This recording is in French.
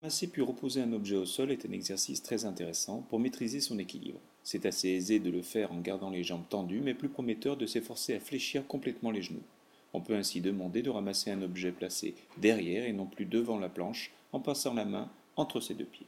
Ramasser puis reposer un objet au sol est un exercice très intéressant pour maîtriser son équilibre. C'est assez aisé de le faire en gardant les jambes tendues, mais plus prometteur de s'efforcer à fléchir complètement les genoux. On peut ainsi demander de ramasser un objet placé derrière et non plus devant la planche en passant la main entre ses deux pieds.